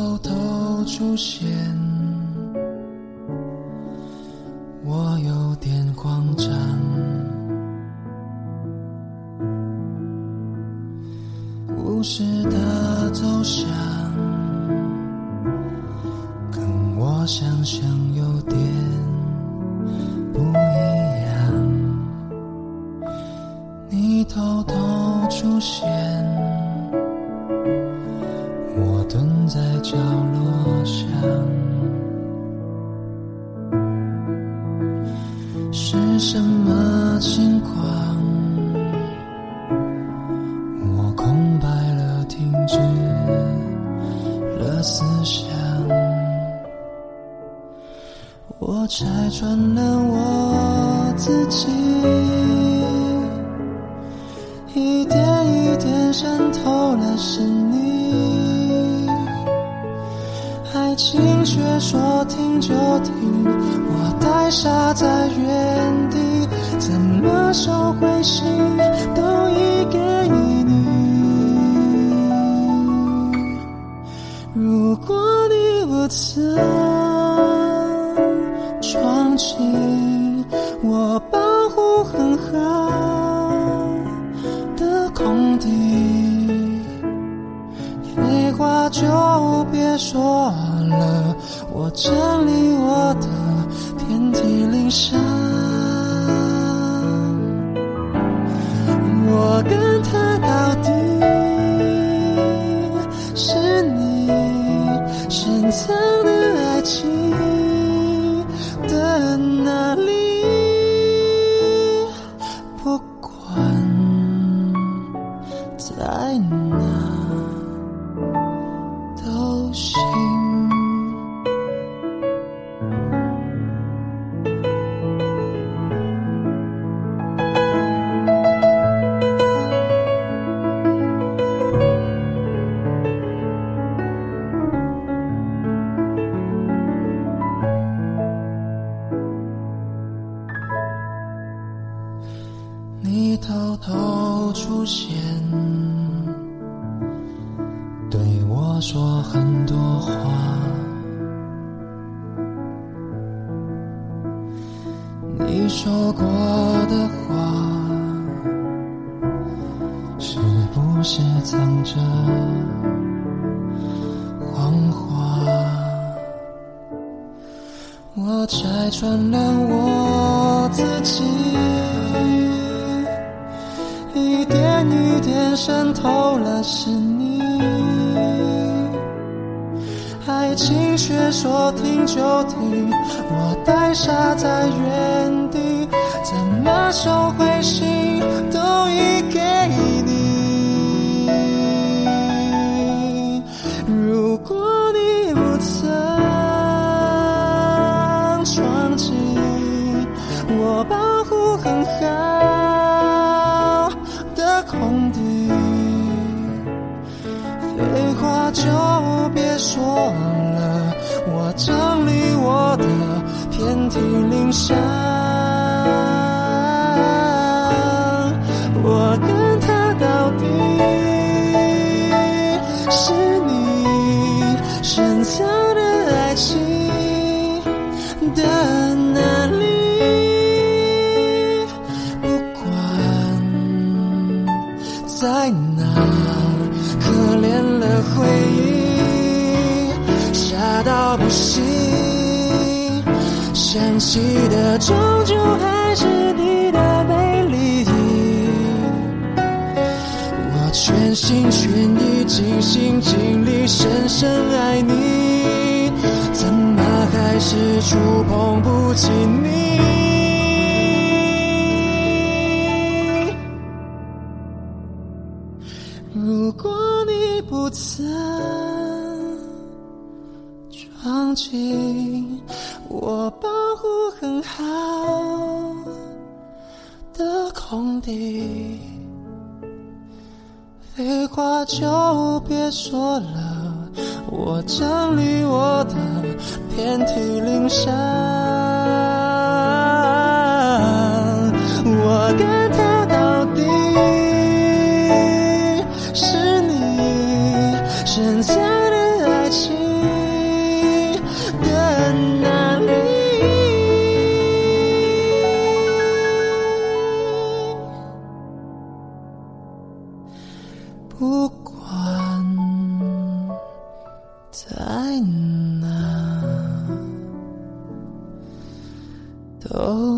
偷偷出现，我有点慌张。故事的走向跟我想象有点不一样，你偷偷出现。是什么情况？我空白了，停止了思想。我拆穿了我自己，一点一点渗透了是你。心却说停就停，我呆傻在原地，怎么收回心都已给你。如果你不曾闯进我保护很好的空地。废话就别说了，我整理我的遍体鳞伤。说很多话，你说过的话，是不是藏着谎话？我拆穿了我自己，一点一点渗透了是你。爱情却说停就停，我呆傻在原地，怎么收回心都已给你。如果你不曾闯进我保护很好的空地。废话就别说了，整理我的遍体鳞伤。我跟他到底是你深藏的爱情的我不行。想起的终究还是你的美丽。我全心全意、尽心尽力、深深爱你，怎么还是触碰不起你？如果你不曾放弃我保护很好的空地，废话就别说了，我整理我的遍体鳞伤。在哪？都。